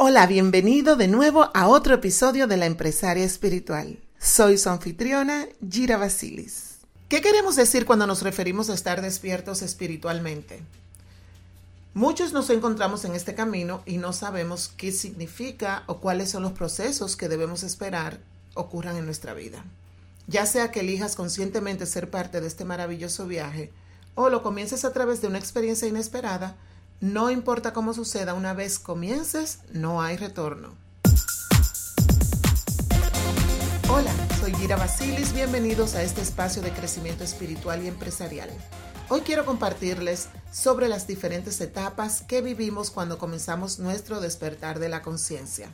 Hola, bienvenido de nuevo a otro episodio de La Empresaria Espiritual. Soy su anfitriona, Gira Basilis. ¿Qué queremos decir cuando nos referimos a estar despiertos espiritualmente? Muchos nos encontramos en este camino y no sabemos qué significa o cuáles son los procesos que debemos esperar ocurran en nuestra vida. Ya sea que elijas conscientemente ser parte de este maravilloso viaje o lo comiences a través de una experiencia inesperada, no importa cómo suceda, una vez comiences, no hay retorno. Hola, soy Gira Basilis, bienvenidos a este espacio de crecimiento espiritual y empresarial. Hoy quiero compartirles sobre las diferentes etapas que vivimos cuando comenzamos nuestro despertar de la conciencia.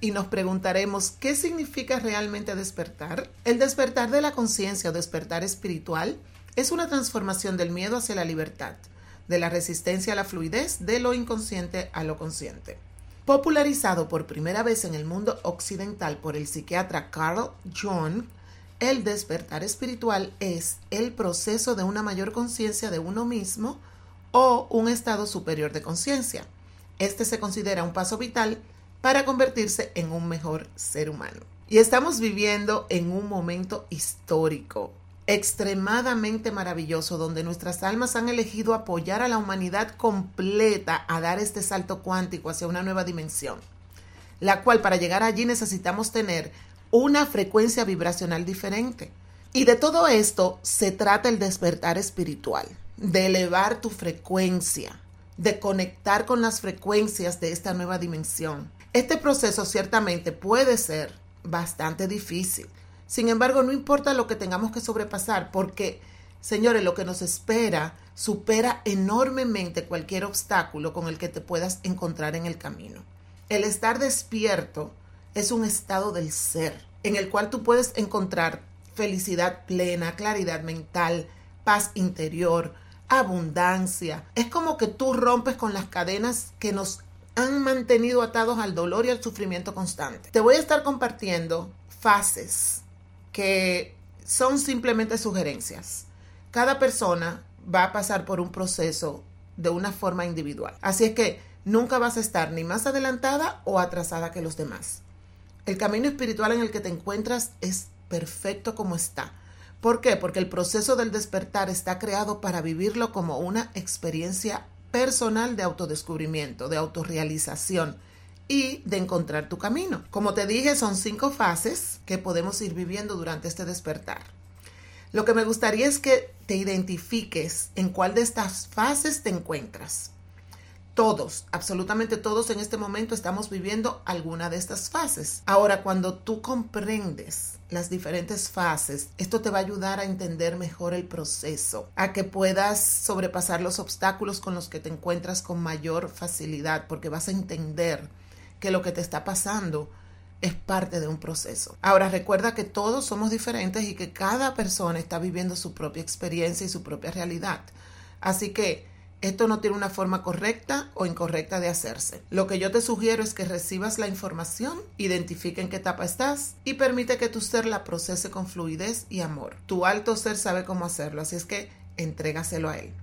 Y nos preguntaremos, ¿qué significa realmente despertar? El despertar de la conciencia o despertar espiritual es una transformación del miedo hacia la libertad de la resistencia a la fluidez de lo inconsciente a lo consciente. Popularizado por primera vez en el mundo occidental por el psiquiatra Carl Jung, el despertar espiritual es el proceso de una mayor conciencia de uno mismo o un estado superior de conciencia. Este se considera un paso vital para convertirse en un mejor ser humano. Y estamos viviendo en un momento histórico extremadamente maravilloso donde nuestras almas han elegido apoyar a la humanidad completa a dar este salto cuántico hacia una nueva dimensión, la cual para llegar allí necesitamos tener una frecuencia vibracional diferente. Y de todo esto se trata el despertar espiritual, de elevar tu frecuencia, de conectar con las frecuencias de esta nueva dimensión. Este proceso ciertamente puede ser bastante difícil sin embargo, no importa lo que tengamos que sobrepasar, porque, señores, lo que nos espera supera enormemente cualquier obstáculo con el que te puedas encontrar en el camino. El estar despierto es un estado del ser, en el cual tú puedes encontrar felicidad plena, claridad mental, paz interior, abundancia. Es como que tú rompes con las cadenas que nos han mantenido atados al dolor y al sufrimiento constante. Te voy a estar compartiendo fases que son simplemente sugerencias. Cada persona va a pasar por un proceso de una forma individual. Así es que nunca vas a estar ni más adelantada o atrasada que los demás. El camino espiritual en el que te encuentras es perfecto como está. ¿Por qué? Porque el proceso del despertar está creado para vivirlo como una experiencia personal de autodescubrimiento, de autorrealización, y de encontrar tu camino. Como te dije, son cinco fases que podemos ir viviendo durante este despertar. Lo que me gustaría es que te identifiques en cuál de estas fases te encuentras. Todos, absolutamente todos en este momento estamos viviendo alguna de estas fases. Ahora, cuando tú comprendes las diferentes fases, esto te va a ayudar a entender mejor el proceso, a que puedas sobrepasar los obstáculos con los que te encuentras con mayor facilidad, porque vas a entender que lo que te está pasando es parte de un proceso. Ahora recuerda que todos somos diferentes y que cada persona está viviendo su propia experiencia y su propia realidad. Así que esto no tiene una forma correcta o incorrecta de hacerse. Lo que yo te sugiero es que recibas la información, identifique en qué etapa estás y permite que tu ser la procese con fluidez y amor. Tu alto ser sabe cómo hacerlo, así es que entrégaselo a él.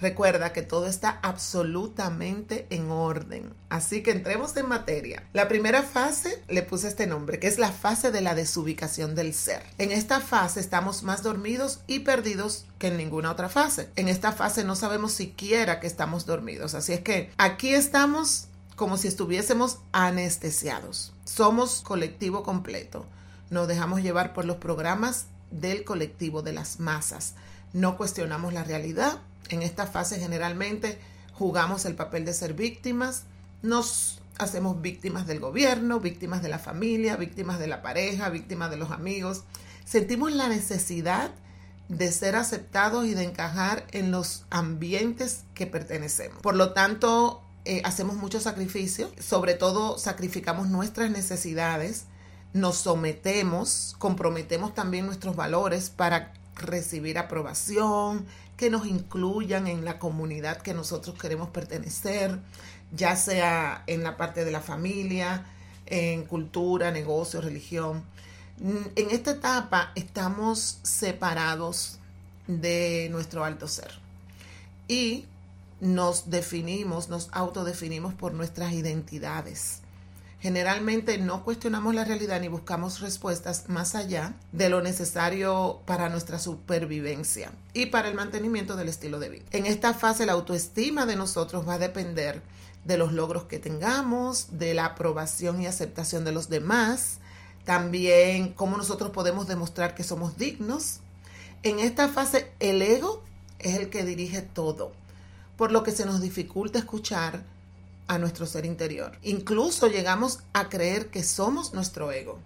Recuerda que todo está absolutamente en orden. Así que entremos en materia. La primera fase le puse este nombre, que es la fase de la desubicación del ser. En esta fase estamos más dormidos y perdidos que en ninguna otra fase. En esta fase no sabemos siquiera que estamos dormidos. Así es que aquí estamos como si estuviésemos anestesiados. Somos colectivo completo. Nos dejamos llevar por los programas del colectivo de las masas. No cuestionamos la realidad en esta fase generalmente jugamos el papel de ser víctimas, nos hacemos víctimas del gobierno, víctimas de la familia, víctimas de la pareja, víctimas de los amigos. Sentimos la necesidad de ser aceptados y de encajar en los ambientes que pertenecemos. Por lo tanto, eh, hacemos mucho sacrificio, sobre todo sacrificamos nuestras necesidades, nos sometemos, comprometemos también nuestros valores para recibir aprobación, que nos incluyan en la comunidad que nosotros queremos pertenecer, ya sea en la parte de la familia, en cultura, negocio, religión. En esta etapa estamos separados de nuestro alto ser y nos definimos, nos autodefinimos por nuestras identidades. Generalmente no cuestionamos la realidad ni buscamos respuestas más allá de lo necesario para nuestra supervivencia y para el mantenimiento del estilo de vida. En esta fase la autoestima de nosotros va a depender de los logros que tengamos, de la aprobación y aceptación de los demás, también cómo nosotros podemos demostrar que somos dignos. En esta fase el ego es el que dirige todo, por lo que se nos dificulta escuchar a nuestro ser interior. Incluso llegamos a creer que somos nuestro ego.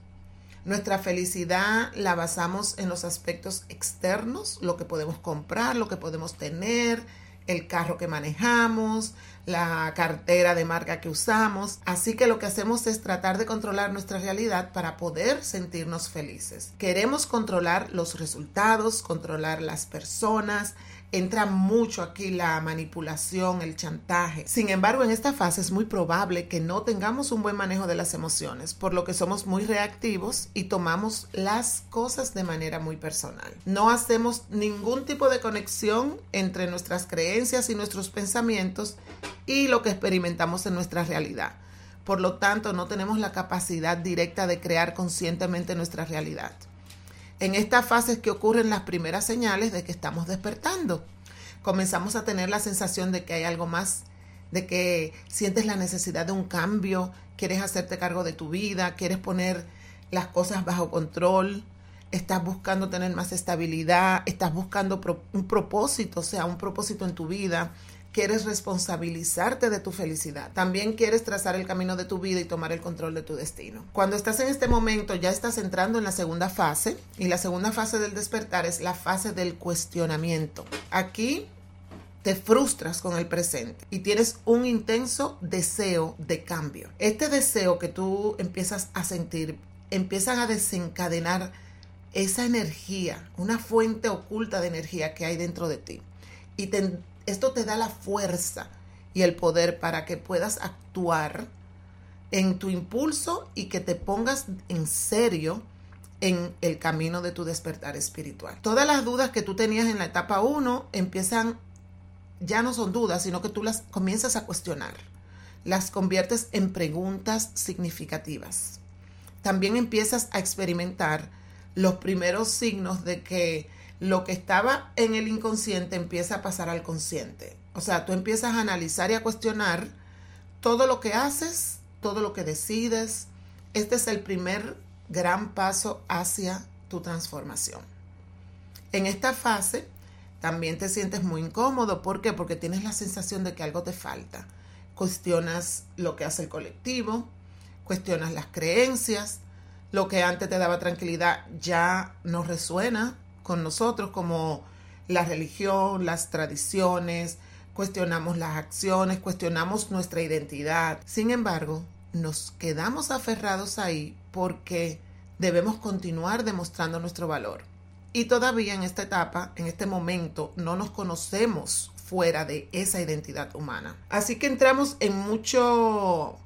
Nuestra felicidad la basamos en los aspectos externos, lo que podemos comprar, lo que podemos tener, el carro que manejamos, la cartera de marca que usamos. Así que lo que hacemos es tratar de controlar nuestra realidad para poder sentirnos felices. Queremos controlar los resultados, controlar las personas, entra mucho aquí la manipulación, el chantaje. Sin embargo, en esta fase es muy probable que no tengamos un buen manejo de las emociones, por lo que somos muy reactivos y tomamos las cosas de manera muy personal. No hacemos ningún tipo de conexión entre nuestras creencias y nuestros pensamientos y lo que experimentamos en nuestra realidad. Por lo tanto, no tenemos la capacidad directa de crear conscientemente nuestra realidad. En esta fase es que ocurren las primeras señales de que estamos despertando. Comenzamos a tener la sensación de que hay algo más, de que sientes la necesidad de un cambio, quieres hacerte cargo de tu vida, quieres poner las cosas bajo control, estás buscando tener más estabilidad, estás buscando un propósito, o sea, un propósito en tu vida, quieres responsabilizarte de tu felicidad. También quieres trazar el camino de tu vida y tomar el control de tu destino. Cuando estás en este momento ya estás entrando en la segunda fase y la segunda fase del despertar es la fase del cuestionamiento. Aquí te frustras con el presente y tienes un intenso deseo de cambio. Este deseo que tú empiezas a sentir empiezan a desencadenar esa energía, una fuente oculta de energía que hay dentro de ti. Y te esto te da la fuerza y el poder para que puedas actuar en tu impulso y que te pongas en serio en el camino de tu despertar espiritual. Todas las dudas que tú tenías en la etapa 1 empiezan, ya no son dudas, sino que tú las comienzas a cuestionar. Las conviertes en preguntas significativas. También empiezas a experimentar los primeros signos de que lo que estaba en el inconsciente empieza a pasar al consciente. O sea, tú empiezas a analizar y a cuestionar todo lo que haces, todo lo que decides. Este es el primer gran paso hacia tu transformación. En esta fase también te sientes muy incómodo. ¿Por qué? Porque tienes la sensación de que algo te falta. Cuestionas lo que hace el colectivo, cuestionas las creencias, lo que antes te daba tranquilidad ya no resuena con nosotros como la religión, las tradiciones, cuestionamos las acciones, cuestionamos nuestra identidad. Sin embargo, nos quedamos aferrados ahí porque debemos continuar demostrando nuestro valor. Y todavía en esta etapa, en este momento, no nos conocemos fuera de esa identidad humana. Así que entramos en mucho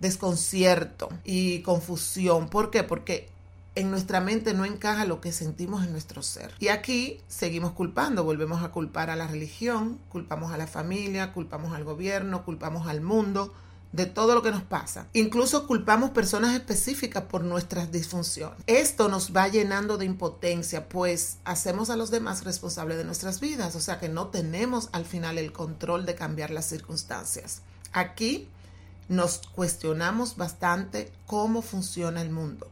desconcierto y confusión. ¿Por qué? Porque en nuestra mente no encaja lo que sentimos en nuestro ser. Y aquí seguimos culpando, volvemos a culpar a la religión, culpamos a la familia, culpamos al gobierno, culpamos al mundo de todo lo que nos pasa. Incluso culpamos personas específicas por nuestras disfunciones. Esto nos va llenando de impotencia, pues hacemos a los demás responsables de nuestras vidas, o sea que no tenemos al final el control de cambiar las circunstancias. Aquí nos cuestionamos bastante cómo funciona el mundo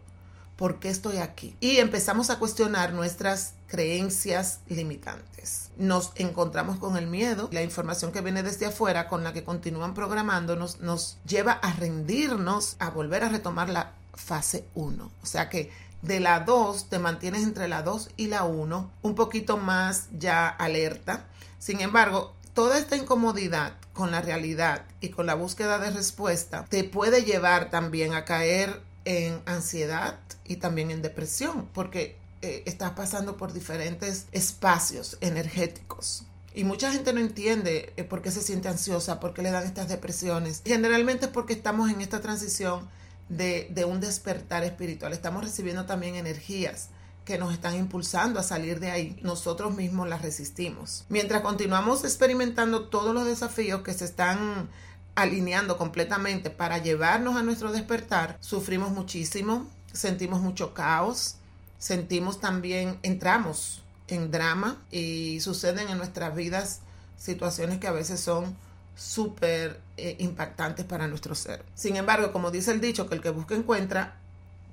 ¿por qué estoy aquí? Y empezamos a cuestionar nuestras creencias limitantes. Nos encontramos con el miedo, la información que viene desde afuera con la que continúan programándonos nos lleva a rendirnos, a volver a retomar la fase 1. O sea que de la 2 te mantienes entre la 2 y la 1, un poquito más ya alerta. Sin embargo, toda esta incomodidad con la realidad y con la búsqueda de respuesta, te puede llevar también a caer en ansiedad y también en depresión, porque eh, estás pasando por diferentes espacios energéticos. Y mucha gente no entiende eh, por qué se siente ansiosa, por qué le dan estas depresiones. Generalmente es porque estamos en esta transición de, de un despertar espiritual. Estamos recibiendo también energías que nos están impulsando a salir de ahí, nosotros mismos las resistimos. Mientras continuamos experimentando todos los desafíos que se están alineando completamente para llevarnos a nuestro despertar, sufrimos muchísimo, sentimos mucho caos, sentimos también, entramos en drama y suceden en nuestras vidas situaciones que a veces son súper eh, impactantes para nuestro ser. Sin embargo, como dice el dicho, que el que busca encuentra,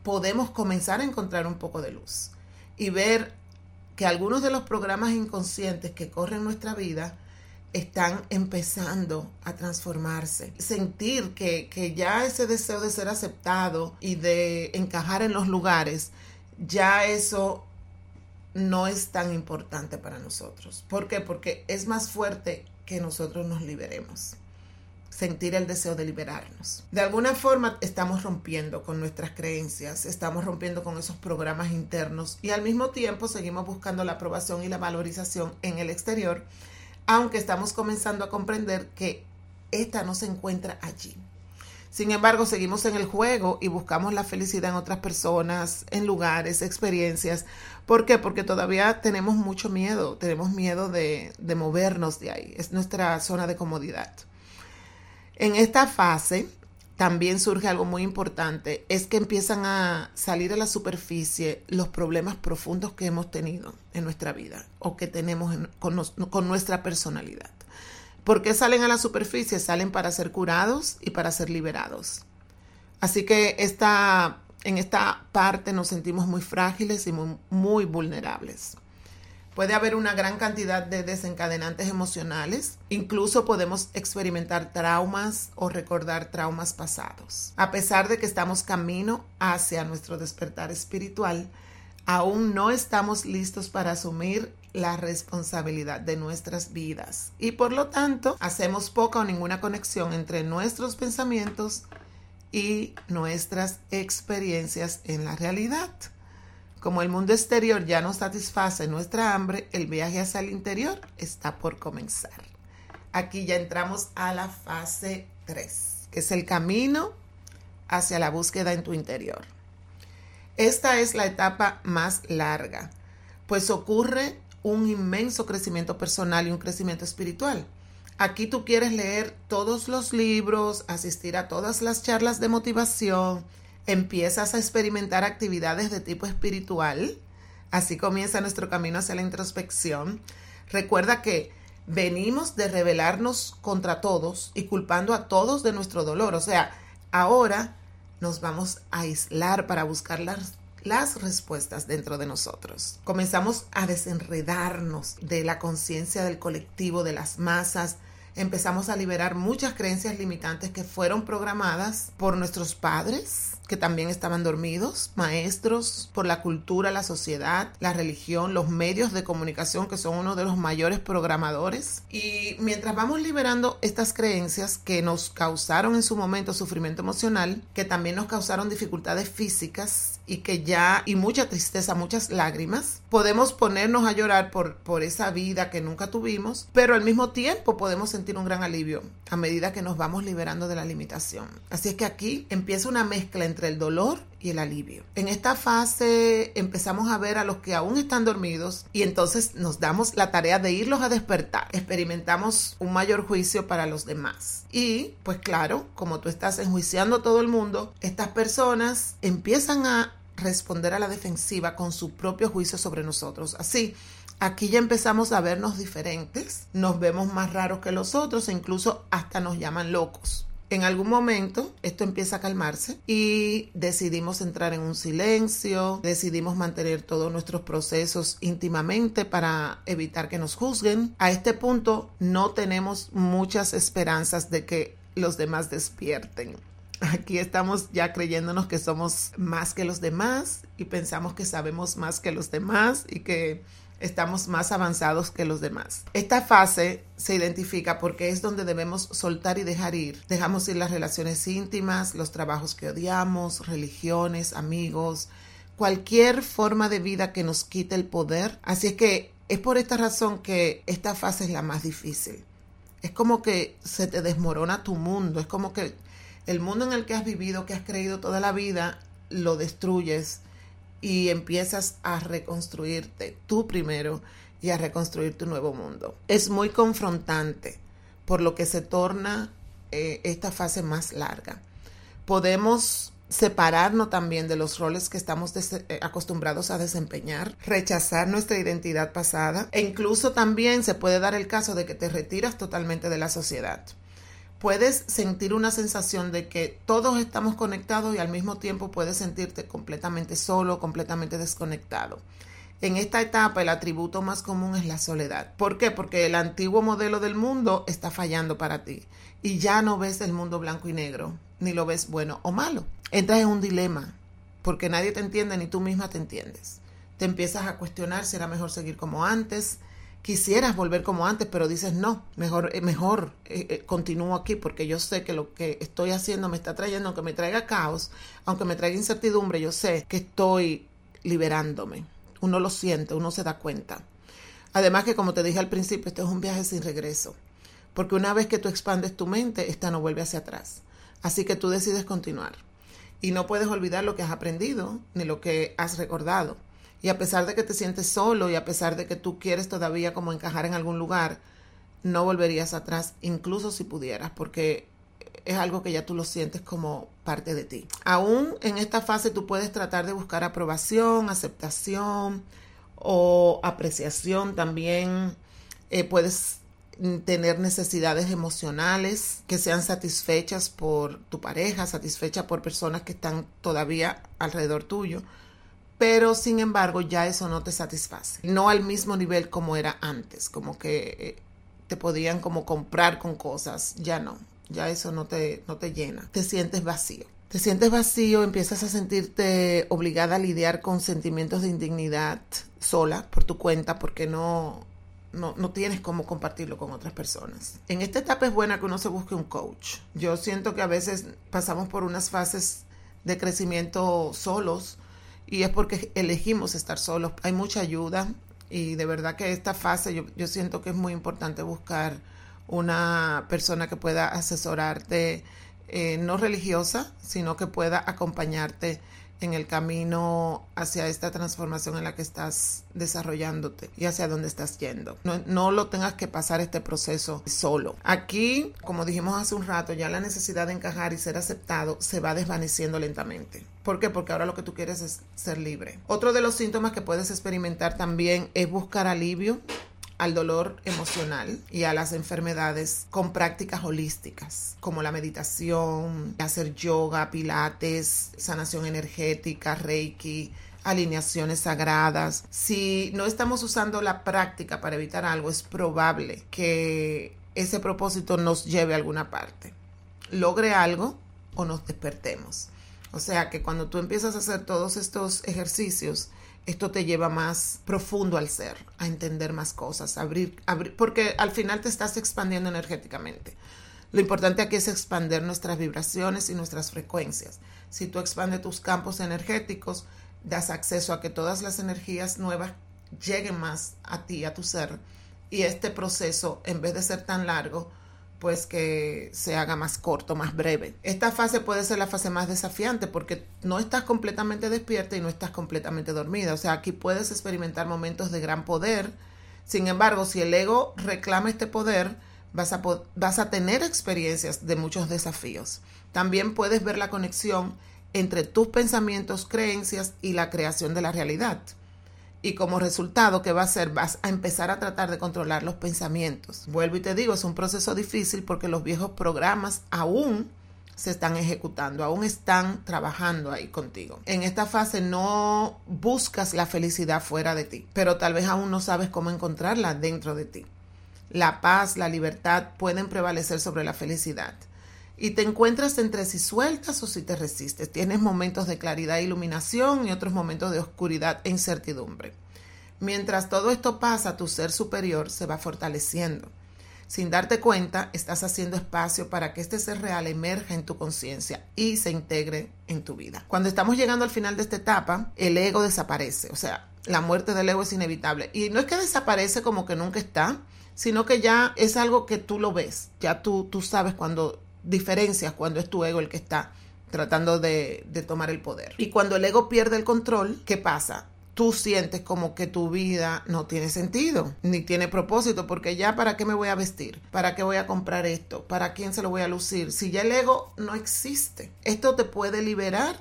podemos comenzar a encontrar un poco de luz y ver que algunos de los programas inconscientes que corren nuestra vida están empezando a transformarse. Sentir que, que, ya ese deseo de ser aceptado y de encajar en los lugares, ya eso no es tan importante para nosotros. ¿Por qué? Porque es más fuerte que nosotros nos liberemos sentir el deseo de liberarnos. De alguna forma estamos rompiendo con nuestras creencias, estamos rompiendo con esos programas internos y al mismo tiempo seguimos buscando la aprobación y la valorización en el exterior, aunque estamos comenzando a comprender que esta no se encuentra allí. Sin embargo, seguimos en el juego y buscamos la felicidad en otras personas, en lugares, experiencias. ¿Por qué? Porque todavía tenemos mucho miedo, tenemos miedo de, de movernos de ahí. Es nuestra zona de comodidad. En esta fase también surge algo muy importante, es que empiezan a salir a la superficie los problemas profundos que hemos tenido en nuestra vida o que tenemos con, nuestra personalidad. ¿Por qué salen a la superficie? Salen para ser curados y para ser liberados. Así que esta, en esta parte nos sentimos muy frágiles y muy vulnerables. Puede haber una gran cantidad de desencadenantes emocionales. Incluso podemos experimentar traumas o recordar traumas pasados. A pesar de que estamos camino hacia nuestro despertar espiritual, aún no estamos listos para asumir la responsabilidad de nuestras vidas y por lo tanto hacemos poca o ninguna conexión entre nuestros pensamientos y nuestras experiencias en la realidad. Como el mundo exterior ya no satisface nuestra hambre, el viaje hacia el interior está por comenzar. Aquí ya entramos a la fase 3, que es el camino hacia la búsqueda en tu interior. Esta es la etapa más larga, pues ocurre un inmenso crecimiento personal y un crecimiento espiritual. Aquí tú quieres leer todos los libros, asistir a todas las charlas de motivación, empiezas a experimentar actividades de tipo espiritual. Así comienza nuestro camino hacia la introspección. Recuerda que venimos de rebelarnos contra todos y culpando a todos de nuestro dolor. O sea, ahora nos vamos a aislar para buscar las, las respuestas dentro de nosotros. Comenzamos a desenredarnos de la conciencia del colectivo, de las masas, empezamos a liberar muchas creencias limitantes que fueron programadas por nuestros padres, que también estaban dormidos, maestros, por la cultura, la sociedad, la religión, los medios de comunicación, que son uno de los mayores programadores. Y mientras vamos liberando estas creencias que nos causaron en su momento sufrimiento emocional, que también nos causaron dificultades físicas y que ya, y mucha tristeza, muchas lágrimas, podemos ponernos a llorar por, por esa vida que nunca tuvimos, pero al mismo tiempo podemos sentir un gran alivio a medida que nos vamos liberando de la limitación. Así es que aquí empieza una mezcla entre el dolor y el alivio. En esta fase empezamos a ver a los que aún están dormidos y entonces nos damos la tarea de irlos a despertar. Experimentamos un mayor juicio para los demás. Y pues claro, como tú estás enjuiciando a todo el mundo, estas personas empiezan a responder a la defensiva con su propio juicio sobre nosotros. Así, aquí ya empezamos a vernos diferentes, nos vemos más raros que los otros e incluso hasta nos llaman locos. En algún momento esto empieza a calmarse y decidimos entrar en un silencio, decidimos mantener todos nuestros procesos íntimamente para evitar que nos juzguen. A este punto no tenemos muchas esperanzas de que los demás despierten. Aquí estamos ya creyéndonos que somos más que los demás y pensamos que sabemos más que los demás y que estamos más avanzados que los demás. Esta fase se identifica porque es donde debemos soltar y dejar ir. Dejamos ir las relaciones íntimas, los trabajos que odiamos, religiones, amigos, cualquier forma de vida que nos quite el poder. Así es que es por esta razón que esta fase es la más difícil. Es como que se te desmorona tu mundo, es como que el mundo en el que has vivido, que has creído toda la vida, lo destruyes y empiezas a reconstruirte tú primero y a reconstruir tu nuevo mundo. Es muy confrontante, por lo que se torna eh, esta fase más larga. Podemos separarnos también de los roles que estamos eh, acostumbrados a desempeñar, rechazar nuestra identidad pasada e incluso también se puede dar el caso de que te retiras totalmente de la sociedad puedes sentir una sensación de que todos estamos conectados y al mismo tiempo puedes sentirte completamente solo, completamente desconectado. En esta etapa el atributo más común es la soledad. ¿Por qué? Porque el antiguo modelo del mundo está fallando para ti y ya no ves el mundo blanco y negro, ni lo ves bueno o malo. Entras en un dilema porque nadie te entiende ni tú misma te entiendes. Te empiezas a cuestionar si era mejor seguir como antes, quisieras volver como antes, pero dices no, mejor, eh, mejor eh, eh, continúo aquí porque yo sé que lo que estoy haciendo me está trayendo, aunque me traiga caos, aunque me traiga incertidumbre, yo sé que estoy liberándome. Uno lo siente, uno se da cuenta. Además que como te dije al principio, esto es un viaje sin regreso, porque una vez que tú expandes tu mente, esta no vuelve hacia atrás. Así que tú decides continuar. Y no puedes olvidar lo que has aprendido ni lo que has recordado y a pesar de que te sientes solo y a pesar de que tú quieres todavía como encajar en algún lugar, no volverías atrás, incluso si pudieras, porque es algo que ya tú lo sientes como parte de ti. Aún en esta fase tú puedes tratar de buscar aprobación, aceptación o apreciación también. Eh, puedes tener necesidades emocionales que sean satisfechas por tu pareja, satisfechas por personas que están todavía alrededor tuyo pero sin embargo ya eso no te satisface. No al mismo nivel como era antes, como que eh, te podían como comprar con cosas, ya no, ya eso no te, no te llena, te sientes vacío. Te sientes vacío, empiezas a sentirte obligada a lidiar con sentimientos de indignidad sola, por tu cuenta, porque no, no, no, tienes cómo compartirlo con otras personas. En esta etapa es buena que uno se busque un coach. Yo siento que a veces pasamos por unas fases de crecimiento solos y es porque elegimos estar solos. Hay mucha ayuda y de verdad que esta fase yo, yo siento que es muy importante buscar una persona que pueda asesorarte, eh, no religiosa, sino que pueda acompañarte en el camino hacia esta transformación en la que estás desarrollándote y hacia dónde estás yendo. No, no, lo tengas que pasar este proceso solo. Aquí, como dijimos hace un rato, ya la necesidad de encajar y ser aceptado se va desvaneciendo lentamente. ¿Por qué? Porque ahora lo que tú quieres es ser libre. Otro de los síntomas que puedes experimentar también es buscar alivio al dolor emocional y a las enfermedades con prácticas holísticas, como la meditación, hacer yoga, pilates, sanación energética, reiki, alineaciones sagradas. Si no estamos usando la práctica para evitar algo, es probable que ese propósito nos lleve a alguna parte. Logre algo o nos despertemos. O sea que cuando tú empiezas a hacer todos estos ejercicios, esto te lleva más profundo al ser, a entender más cosas, abrir, abrir, porque al final te estás expandiendo energéticamente. Lo importante aquí es expandir nuestras vibraciones y nuestras frecuencias. Si tú expandes tus campos energéticos, das acceso a que todas las energías nuevas lleguen más a ti, a tu ser. Y este proceso, en vez de ser tan largo, pues que se haga más corto, más breve. Esta fase puede ser la fase más desafiante porque no estás completamente despierta y no estás completamente dormida. O sea, aquí puedes experimentar momentos de gran poder. Sin embargo, si el ego reclama este poder, vas a, vas a tener experiencias de muchos desafíos. También puedes ver la conexión entre tus pensamientos, creencias y la creación de la realidad y como resultado, ¿qué va a hacer? Vas a empezar a tratar de controlar los pensamientos. Vuelvo y te digo, es un proceso difícil porque los viejos programas aún se están ejecutando, aún están trabajando ahí contigo. En esta fase no buscas la felicidad fuera de ti, pero tal vez aún no sabes cómo encontrarla dentro de ti. La paz, la libertad pueden prevalecer sobre la felicidad. Y te encuentras entre si sueltas o si te resistes. Tienes momentos de claridad e iluminación y otros momentos de oscuridad e incertidumbre. Mientras todo esto pasa, tu ser superior se va fortaleciendo. Sin darte cuenta, estás haciendo espacio para que este ser real emerja en tu conciencia y se integre en tu vida. Cuando estamos llegando al final de esta etapa, el ego desaparece. O sea, la muerte del ego es inevitable. Y no es que desaparece como que nunca está, sino que ya es algo que tú lo ves. Ya tú, tú sabes cuando diferencias cuando es tu ego el que está tratando de, de tomar el poder. Y cuando el ego pierde el control, ¿qué pasa? tú sientes como que tu vida no tiene sentido, ni tiene propósito, porque ya para qué me voy a vestir, para qué voy a comprar esto, para quién se lo voy a lucir, si ya el ego no existe. Esto te puede liberar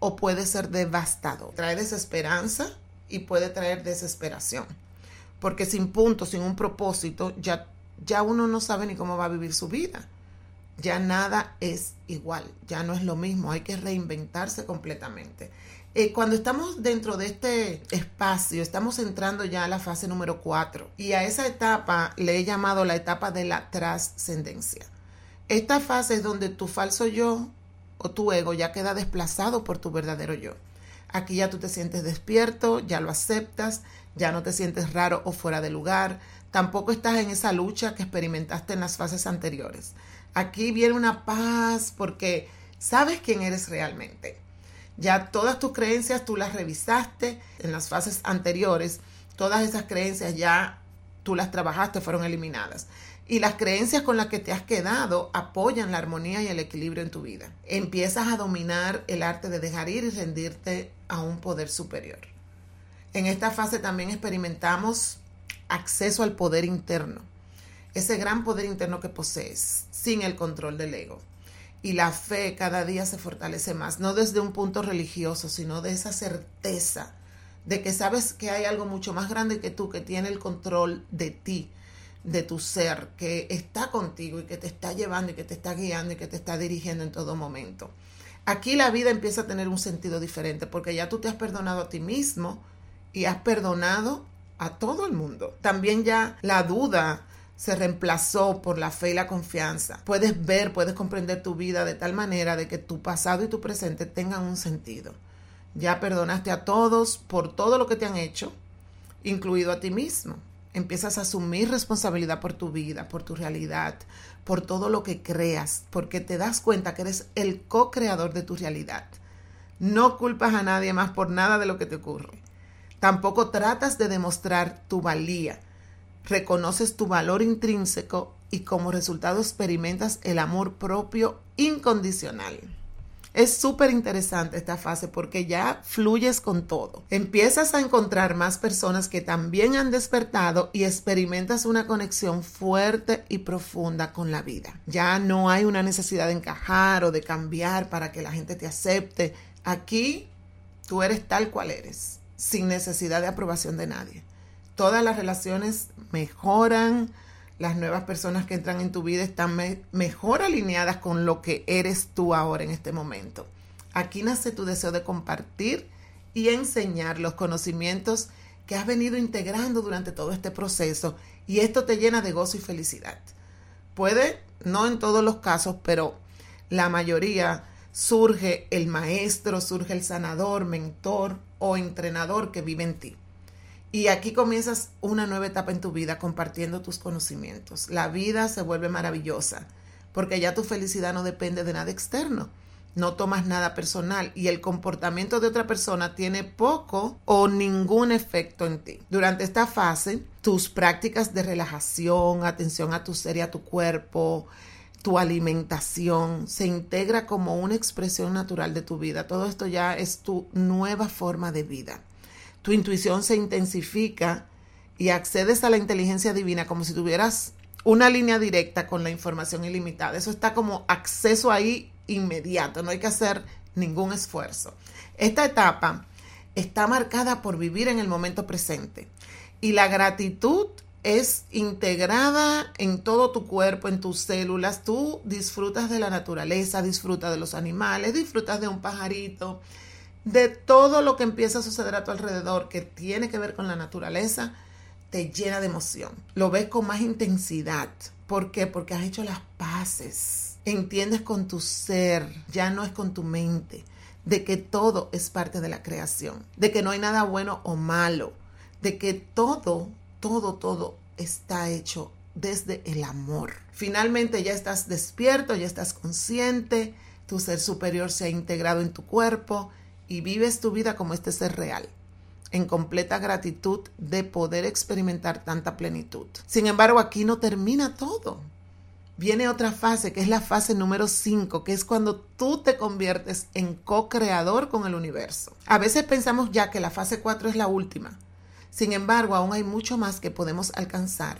o puede ser devastado. Trae desesperanza y puede traer desesperación, porque sin punto, sin un propósito, ya, ya uno no sabe ni cómo va a vivir su vida. Ya nada es igual, ya no es lo mismo, hay que reinventarse completamente. Eh, cuando estamos dentro de este espacio, estamos entrando ya a la fase número 4 y a esa etapa le he llamado la etapa de la trascendencia. Esta fase es donde tu falso yo o tu ego ya queda desplazado por tu verdadero yo. Aquí ya tú te sientes despierto, ya lo aceptas, ya no te sientes raro o fuera de lugar, tampoco estás en esa lucha que experimentaste en las fases anteriores. Aquí viene una paz porque sabes quién eres realmente ya todas tus creencias tú las revisaste en las fases anteriores. Todas esas creencias ya tú las trabajaste, fueron eliminadas. Y las creencias con las que te has quedado apoyan la armonía y el equilibrio en tu vida. Empiezas a dominar el arte de dejar ir y rendirte a un poder superior. En esta fase también experimentamos acceso al poder interno, ese gran poder interno que posees sin el control del ego y la fe cada día se fortalece más, no desde un punto religioso, sino de esa certeza de que sabes que hay algo mucho más grande que tú, que tiene el control de ti, de tu ser, que está contigo y que te está llevando y que te está guiando y que te está dirigiendo en todo momento. Aquí la vida empieza a tener un sentido diferente porque ya tú te has perdonado a ti mismo y has perdonado a todo el mundo. También ya la duda, se reemplazó por la fe y la confianza. Puedes ver, puedes comprender tu vida de tal manera de que tu pasado y tu presente tengan un sentido. Ya perdonaste a todos por todo lo que te han hecho, incluido a ti mismo. Empiezas a asumir responsabilidad por tu vida, por tu realidad, por todo lo que creas, porque te das cuenta que eres el co-creador de tu realidad. No culpas a nadie más por nada de lo que te ocurre. Tampoco tratas de demostrar tu valía reconoces tu valor intrínseco y como resultado experimentas el amor propio incondicional. Es súper interesante esta fase porque ya fluyes con todo. Empiezas a encontrar más personas que también han despertado y experimentas una conexión fuerte y profunda con la vida. Ya no hay una necesidad de encajar o de cambiar para que la gente te acepte. Aquí tú eres tal cual eres, sin necesidad de aprobación de nadie todas las relaciones mejoran, las nuevas personas que entran en tu vida están mejor alineadas con lo que eres tú ahora en este momento. Aquí nace tu deseo de compartir y enseñar los conocimientos que has venido integrando durante todo este proceso y esto te llena de gozo y felicidad. Puede, no en todos los casos, pero la mayoría surge el maestro, surge el sanador, mentor o entrenador que vive en ti. Y aquí comienzas una nueva etapa en tu vida compartiendo tus conocimientos. La vida se vuelve maravillosa porque ya tu felicidad no depende de nada externo. No tomas nada personal y el comportamiento de otra persona tiene poco o ningún efecto en ti. Durante esta fase, tus prácticas de relajación, atención a tu ser y a tu cuerpo, tu alimentación se integra como una expresión natural de tu vida. Todo esto ya es tu nueva forma de vida tu intuición se intensifica y accedes a la inteligencia divina como si tuvieras una línea directa con la información ilimitada. Eso está como acceso ahí inmediato, no hay que hacer ningún esfuerzo. Esta etapa está marcada por vivir en el momento presente y la gratitud es integrada en todo tu cuerpo, en tus células. Tú disfrutas de la naturaleza, disfrutas de los animales, disfrutas de un pajarito, de todo lo que empieza a suceder a tu alrededor que tiene que ver con la naturaleza, te llena de emoción. Lo ves con más intensidad. ¿Por qué? Porque has hecho las paces. Entiendes con tu ser, ya no es con tu mente, de que todo es parte de la creación, de que no hay nada bueno o malo, de que todo, todo, todo está hecho desde el amor. Finalmente ya estás despierto, ya estás consciente, tu ser superior se ha integrado en tu cuerpo y vives tu vida como este ser real en completa gratitud de poder experimentar tanta plenitud. Sin embargo, aquí no termina todo. Viene otra fase, que es la fase número 5, que es cuando tú te conviertes en co-creador con el universo. A veces pensamos ya que la fase 4 es la última. Sin embargo, aún hay mucho más que podemos alcanzar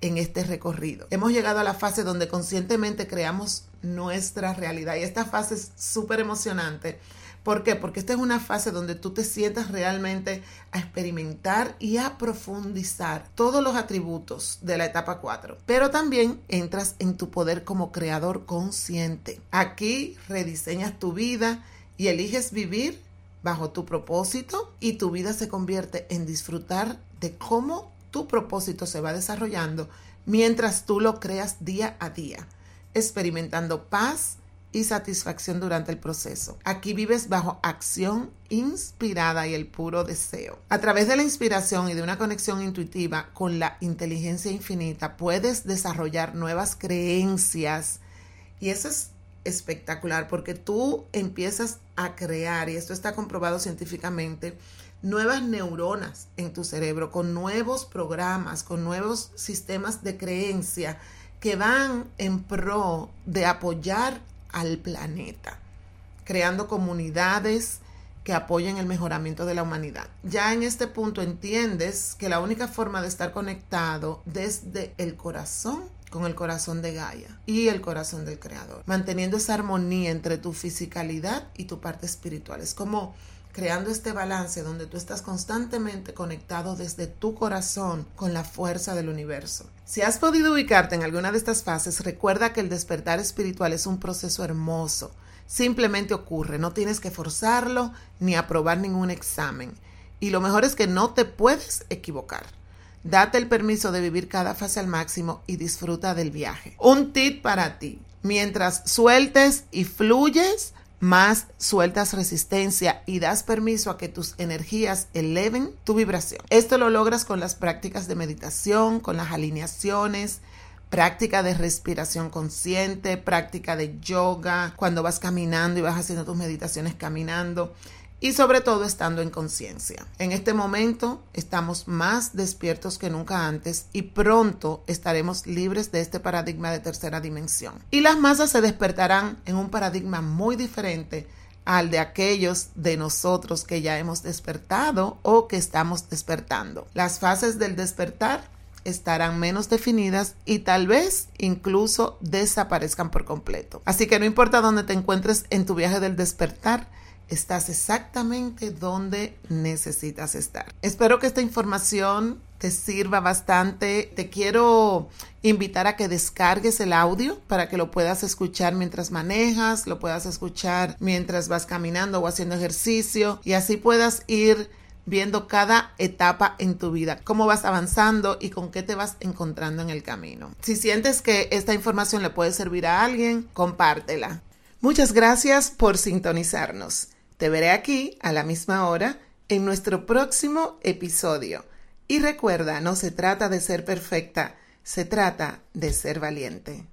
en este recorrido. Hemos llegado a la fase donde conscientemente creamos nuestra realidad y esta fase es súper emocionante ¿Por qué? Porque esta es una fase donde tú te sientas realmente a experimentar y a profundizar todos los atributos de la etapa 4. Pero también entras en tu poder como creador consciente. Aquí rediseñas tu vida y eliges vivir bajo tu propósito y tu vida se convierte en disfrutar de cómo tu propósito se va desarrollando mientras tú lo creas día a día, experimentando paz, y satisfacción durante el proceso. Aquí vives bajo acción inspirada y el puro deseo. A través de la inspiración y de una conexión intuitiva con la inteligencia infinita, puedes desarrollar nuevas creencias y eso es espectacular porque tú empiezas a crear, y esto está comprobado científicamente, nuevas neuronas en tu cerebro, con nuevos programas, con nuevos sistemas de creencia que van en pro de apoyar al planeta, creando comunidades que apoyen el mejoramiento de la humanidad. Ya en este punto entiendes que la única forma de estar conectado desde el corazón con el corazón de Gaia y el corazón del Creador, manteniendo esa armonía entre tu fisicalidad y tu parte espiritual. Es como creando este balance donde tú estás constantemente conectado desde tu corazón con la fuerza del universo. Si has podido ubicarte en alguna de estas fases, recuerda que el despertar espiritual es un proceso hermoso. Simplemente ocurre, no tienes que forzarlo ni aprobar ningún examen. Y lo mejor es que no te puedes equivocar. Date el permiso de vivir cada fase al máximo y disfruta del viaje. Un tip para ti. Mientras sueltes y fluyes, más sueltas resistencia y das permiso a que tus energías eleven tu vibración. Esto lo logras con las prácticas de meditación, con las alineaciones, práctica de respiración consciente, práctica de yoga, cuando vas caminando y vas haciendo tus meditaciones caminando y sobre todo estando en conciencia. En este momento estamos más despiertos que nunca antes y pronto estaremos libres de este paradigma de tercera dimensión. Y las masas se despertarán en un paradigma muy diferente al de aquellos de nosotros que ya hemos despertado o que estamos despertando. Las fases del despertar estarán menos definidas y tal vez incluso desaparezcan por completo. Así que no importa dónde te encuentres en tu viaje del despertar, estás exactamente donde necesitas estar. Espero que esta información te sirva bastante. Te quiero invitar a que descargues el audio para que lo puedas escuchar mientras manejas, lo puedas escuchar mientras vas caminando o haciendo ejercicio y así puedas ir viendo cada etapa en tu vida, cómo vas avanzando y con qué te vas encontrando en el camino. Si sientes que esta información le puede servir a alguien, compártela. Muchas gracias por sintonizarnos. Te veré aquí a la misma hora en nuestro próximo episodio. Y recuerda, no se trata de ser perfecta, se trata de ser valiente.